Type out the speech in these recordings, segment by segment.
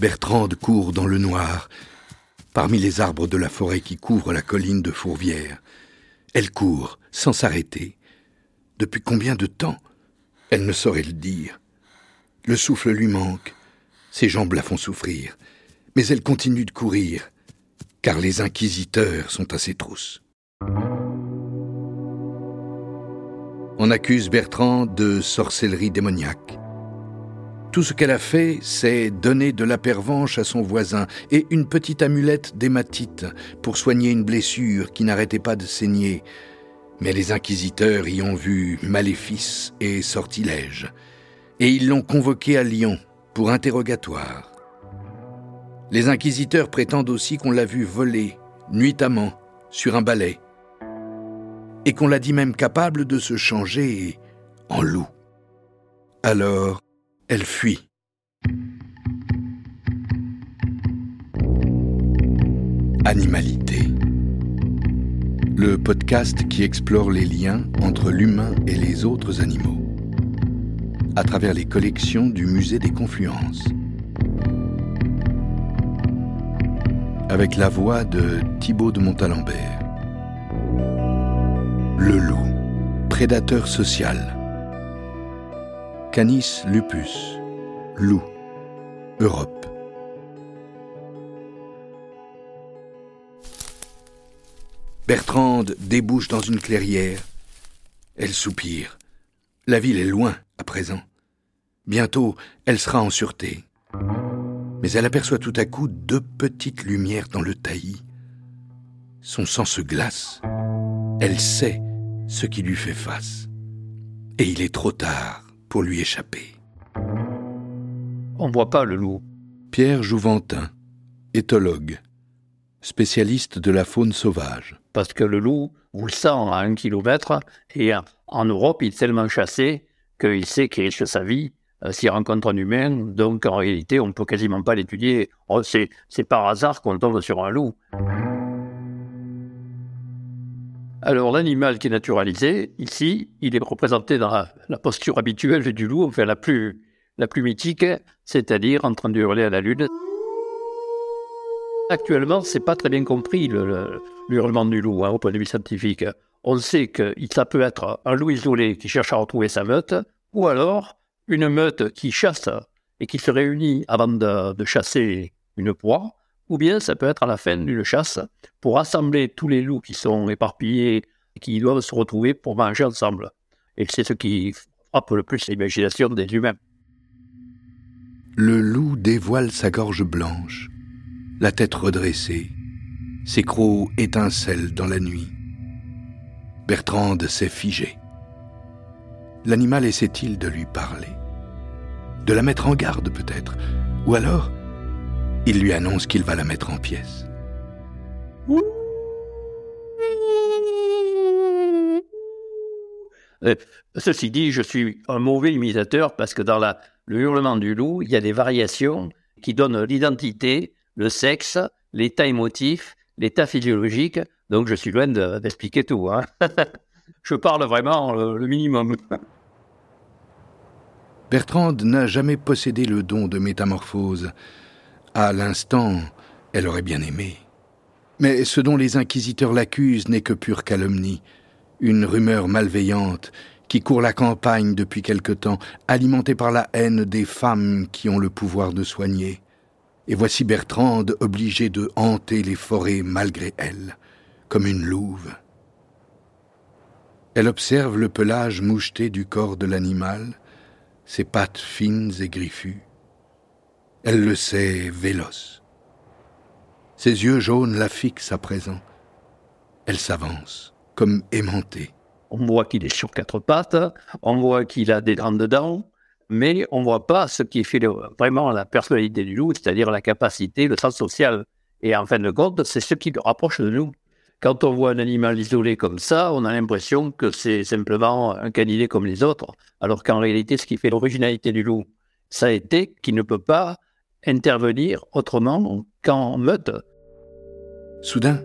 Bertrande court dans le noir, parmi les arbres de la forêt qui couvrent la colline de Fourvière. Elle court, sans s'arrêter. Depuis combien de temps Elle ne saurait le dire? Le souffle lui manque, ses jambes la font souffrir, mais elle continue de courir, car les inquisiteurs sont à ses trousses. On accuse Bertrand de sorcellerie démoniaque. Tout ce qu'elle a fait, c'est donner de la pervenche à son voisin et une petite amulette d'hématite pour soigner une blessure qui n'arrêtait pas de saigner. Mais les inquisiteurs y ont vu maléfice et sortilège, et ils l'ont convoqué à Lyon pour interrogatoire. Les inquisiteurs prétendent aussi qu'on l'a vu voler, nuitamment, sur un balai, et qu'on l'a dit même capable de se changer en loup. Alors, elle fuit. Animalité. Le podcast qui explore les liens entre l'humain et les autres animaux à travers les collections du Musée des Confluences. Avec la voix de Thibaut de Montalembert. Le loup, prédateur social. Canis lupus, loup, Europe. Bertrande débouche dans une clairière. Elle soupire. La ville est loin à présent. Bientôt, elle sera en sûreté. Mais elle aperçoit tout à coup deux petites lumières dans le taillis. Son sang se glace. Elle sait ce qui lui fait face. Et il est trop tard pour lui échapper. On ne voit pas le loup. Pierre Jouventin, éthologue, spécialiste de la faune sauvage. Parce que le loup, vous le sent à un kilomètre, et en Europe, il est tellement chassé qu'il sait qu'il risque sa vie euh, s'il rencontre un humain. Donc en réalité, on ne peut quasiment pas l'étudier. Oh, c'est par hasard qu'on tombe sur un loup. Alors l'animal qui est naturalisé, ici, il est représenté dans la, posture habituelle du loup, enfin la plus, la plus mythique, c'est-à-dire en train de hurler à la lune. Actuellement, c'est pas très bien compris le, hurlement du loup hein, au point de vue scientifique. On sait que ça peut être un loup isolé qui cherche à retrouver sa meute, ou alors une meute qui chasse et qui se réunit avant de chasser une proie, ou bien ça peut être à la fin d'une chasse pour rassembler tous les loups qui sont éparpillés et qui doivent se retrouver pour manger ensemble. Et c'est ce qui frappe le plus l'imagination des humains. Le loup dévoile sa gorge blanche, la tête redressée, ses crocs étincellent dans la nuit. Bertrande s'est figée. L'animal essaie-t-il de lui parler? De la mettre en garde peut-être? Ou alors il lui annonce qu'il va la mettre en pièces. Euh, ceci dit, je suis un mauvais imitateur parce que dans la, le hurlement du loup, il y a des variations qui donnent l'identité, le sexe, l'état émotif, l'état physiologique. Donc je suis loin d'expliquer tout. Hein. je parle vraiment le minimum. Bertrande n'a jamais possédé le don de métamorphose. À l'instant, elle aurait bien aimé. Mais ce dont les inquisiteurs l'accusent n'est que pure calomnie, une rumeur malveillante qui court la campagne depuis quelque temps, alimentée par la haine des femmes qui ont le pouvoir de soigner. Et voici Bertrande obligée de hanter les forêts malgré elle, comme une louve. Elle observe le pelage moucheté du corps de l'animal, ses pattes fines et griffues. Elle le sait véloce. Ses yeux jaunes la fixent à présent. Elle s'avance, comme aimantée. On voit qu'il est sur quatre pattes, on voit qu'il a des grandes dents, mais on ne voit pas ce qui fait vraiment la personnalité du loup, c'est-à-dire la capacité, le sens social. Et en fin de compte, c'est ce qui le rapproche de nous. Quand on voit un animal isolé comme ça, on a l'impression que c'est simplement un canidé comme les autres, alors qu'en réalité, ce qui fait l'originalité du loup, ça a été qu'il ne peut pas intervenir autrement qu'en meute. Soudain,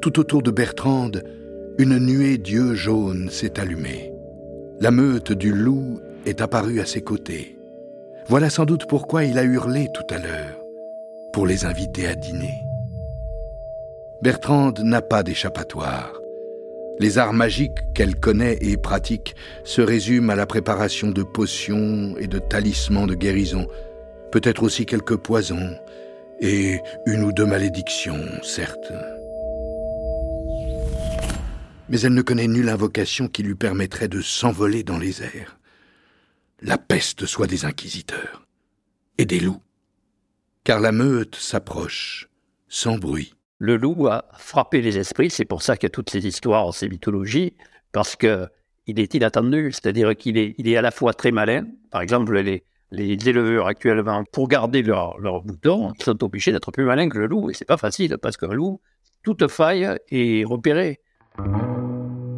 tout autour de Bertrande, une nuée d'yeux jaunes s'est allumée. La meute du loup est apparue à ses côtés. Voilà sans doute pourquoi il a hurlé tout à l'heure. pour les inviter à dîner. Bertrande n'a pas d'échappatoire. Les arts magiques qu'elle connaît et pratique se résument à la préparation de potions et de talismans de guérison, peut-être aussi quelques poisons et une ou deux malédictions, certes. Mais elle ne connaît nulle invocation qui lui permettrait de s'envoler dans les airs. La peste soit des inquisiteurs et des loups. Car la meute s'approche, sans bruit. Le loup a frappé les esprits, c'est pour ça qu'il y a toutes ces histoires, ces mythologies, parce que il est inattendu, c'est-à-dire qu'il est, est à la fois très malin. Par exemple, les, les éleveurs actuellement, pour garder leurs leur boutons, ils sont obligés d'être plus malins que le loup, et c'est pas facile, parce qu'un loup, toute faille est repérée.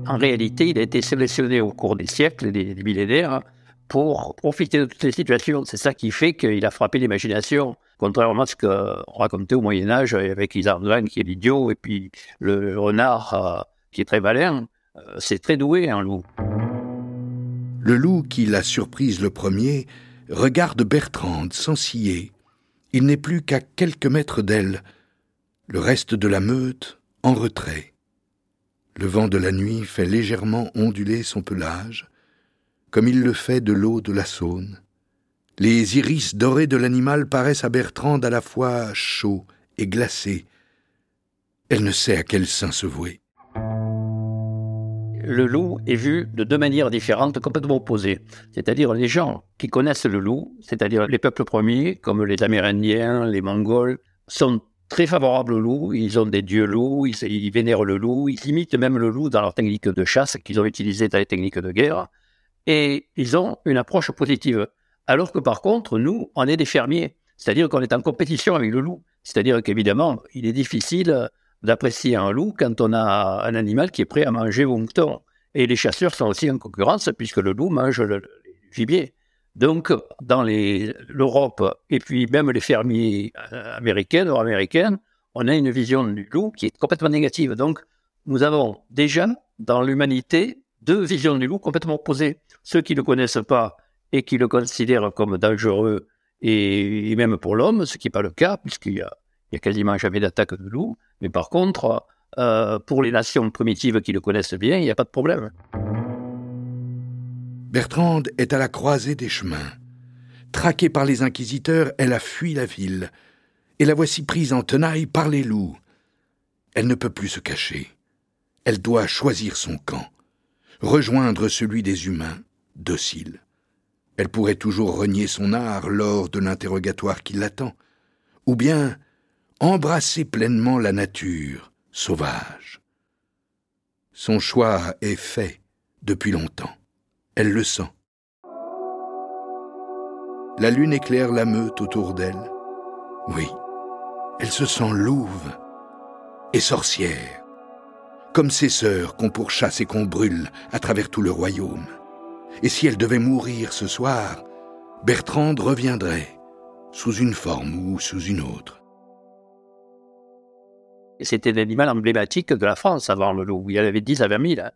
En réalité, il a été sélectionné au cours des siècles, des, des millénaires, pour profiter de toutes les situations. C'est ça qui fait qu'il a frappé l'imagination, contrairement à ce qu'on racontait au Moyen Âge avec Isardouane qui est l'idiot et puis le renard euh, qui est très malin. Euh, c'est très doué un loup. Le loup qui l'a surprise le premier regarde Bertrande sans scier. Il n'est plus qu'à quelques mètres d'elle. Le reste de la meute en retrait. Le vent de la nuit fait légèrement onduler son pelage comme il le fait de l'eau de la Saône. Les iris dorés de l'animal paraissent à Bertrande à la fois chauds et glacés. Elle ne sait à quel sein se vouer. Le loup est vu de deux manières différentes, complètement opposées. C'est-à-dire les gens qui connaissent le loup, c'est-à-dire les peuples premiers, comme les Amérindiens, les Mongols, sont très favorables au loup. Ils ont des dieux loups, ils, ils vénèrent le loup, ils imitent même le loup dans leur technique de chasse qu'ils ont utilisée dans les techniques de guerre et ils ont une approche positive. Alors que par contre, nous, on est des fermiers, c'est-à-dire qu'on est en compétition avec le loup. C'est-à-dire qu'évidemment, il est difficile d'apprécier un loup quand on a un animal qui est prêt à manger vos moutons. Et les chasseurs sont aussi en concurrence puisque le loup mange le, gibier. Donc, dans l'Europe et puis même les fermiers euh, américains, nord-américains, on a une vision du loup qui est complètement négative. Donc, nous avons déjà dans l'humanité deux visions du loup complètement opposées. Ceux qui ne le connaissent pas et qui le considèrent comme dangereux et, même pour l'homme, ce qui n'est pas le cas, puisqu'il y a, quasiment jamais d'attaque de loup. Mais par contre, euh, pour les nations primitives qui le connaissent bien, il n'y a pas de problème. Bertrande est à la croisée des chemins. Traquée par les inquisiteurs, elle a fui la ville. Et la voici prise en tenaille par les loups. Elle ne peut plus se cacher. Elle doit choisir son camp rejoindre celui des humains, dociles. Elle pourrait toujours renier son art lors de l'interrogatoire qui l'attend, ou bien embrasser pleinement la nature sauvage. Son choix est fait depuis longtemps. Elle le sent. La lune éclaire la meute autour d'elle. Oui, elle se sent louve et sorcière comme ses sœurs qu'on pourchasse et qu'on brûle à travers tout le royaume. Et si elle devait mourir ce soir, Bertrande reviendrait, sous une forme ou sous une autre. C'était l'animal emblématique de la France avant le loup. Il y en avait 10 à 20 000.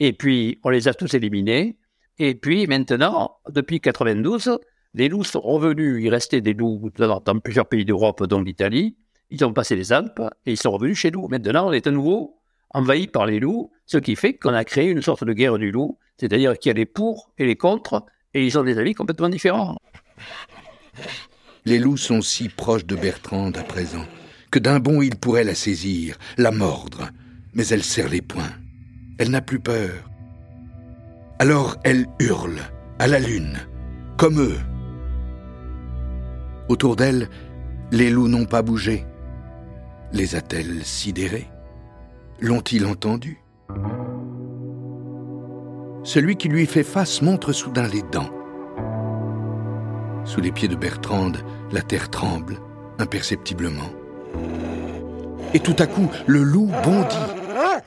Et puis, on les a tous éliminés. Et puis, maintenant, depuis 92, les loups sont revenus. Il restait des loups dans, dans plusieurs pays d'Europe, dont l'Italie. Ils ont passé les Alpes et ils sont revenus chez nous. Maintenant, on est à nouveau envahi par les loups, ce qui fait qu'on a créé une sorte de guerre du loup, c'est-à-dire qu'il y a les pour et les contre, et ils ont des avis complètement différents. Les loups sont si proches de Bertrande à présent que d'un bond il pourrait la saisir, la mordre, mais elle serre les poings. Elle n'a plus peur. Alors elle hurle à la lune, comme eux. Autour d'elle, les loups n'ont pas bougé. Les a-t-elle sidérés? L'ont-ils entendu? Celui qui lui fait face montre soudain les dents. Sous les pieds de Bertrande, la terre tremble, imperceptiblement. Et tout à coup, le loup bondit,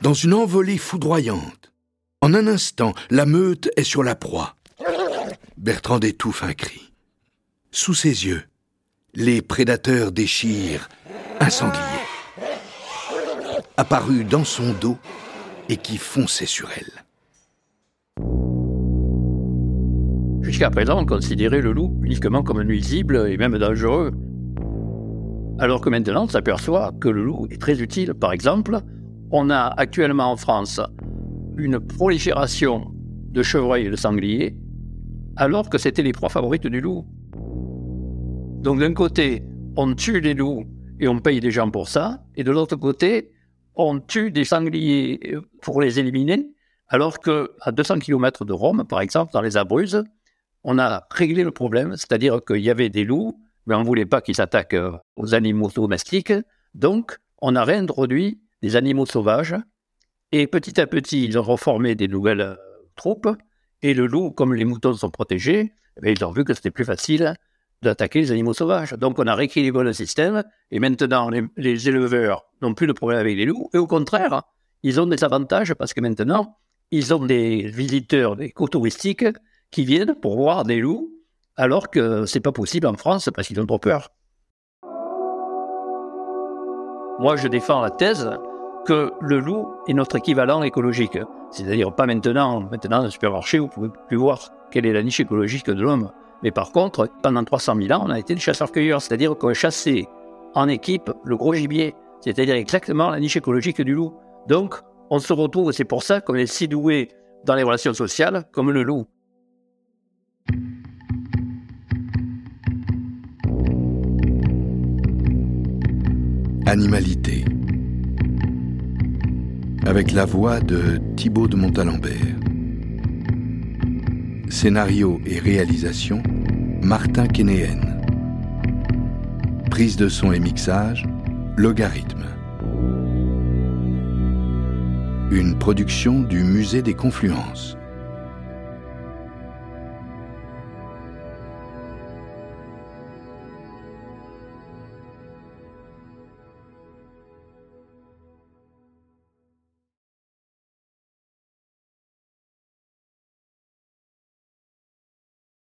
dans une envolée foudroyante. En un instant, la meute est sur la proie. Bertrande étouffe un cri. Sous ses yeux, les prédateurs déchirent, incendiés apparu dans son dos et qui fonçait sur elle. Jusqu'à présent, on considérait le loup uniquement comme nuisible et même dangereux. Alors que maintenant, on s'aperçoit que le loup est très utile. Par exemple, on a actuellement en France une prolifération de chevreuils et de sangliers, alors que c'était les proies favorites du loup. Donc d'un côté, on tue les loups et on paye des gens pour ça, et de l'autre côté, on tue des sangliers pour les éliminer, alors que à 200 km de Rome, par exemple, dans les Abruzzes, on a réglé le problème, c'est-à-dire qu'il y avait des loups, mais on ne voulait pas qu'ils s'attaquent euh, aux animaux domestiques, donc on a réintroduit des animaux sauvages, et petit à petit, ils ont reformé des nouvelles euh, troupes, et le loup, comme les moutons sont protégés, eh ils ont vu que c'était plus facile d'attaquer les animaux sauvages. Donc on a rééquilibré le système, et maintenant les, éleveurs n'ont plus de problème avec les loups, et au contraire, ils ont des avantages parce que maintenant, ils ont des visiteurs, des co-touristiques qui viennent pour voir des loups, alors que c'est pas possible en France parce qu'ils ont trop peur. Moi, je défends la thèse que le loup est notre équivalent écologique. C'est-à-dire pas maintenant, maintenant dans le supermarché, vous pouvez plus voir quelle est la niche écologique de l'homme. Mais par contre, pendant 300 000 ans, on a été des chasseurs-cueilleurs, c'est-à-dire qu'on chassait en équipe le gros gibier, c'est-à-dire exactement la niche écologique du loup. Donc, on se retrouve, c'est pour ça qu'on est si doué dans les relations sociales comme le loup. Animalité. Avec la voix de Thibaut de Montalembert. Scénario et réalisation, Martin Kénéen. Prise de son et mixage, Logarithme. Une production du Musée des Confluences.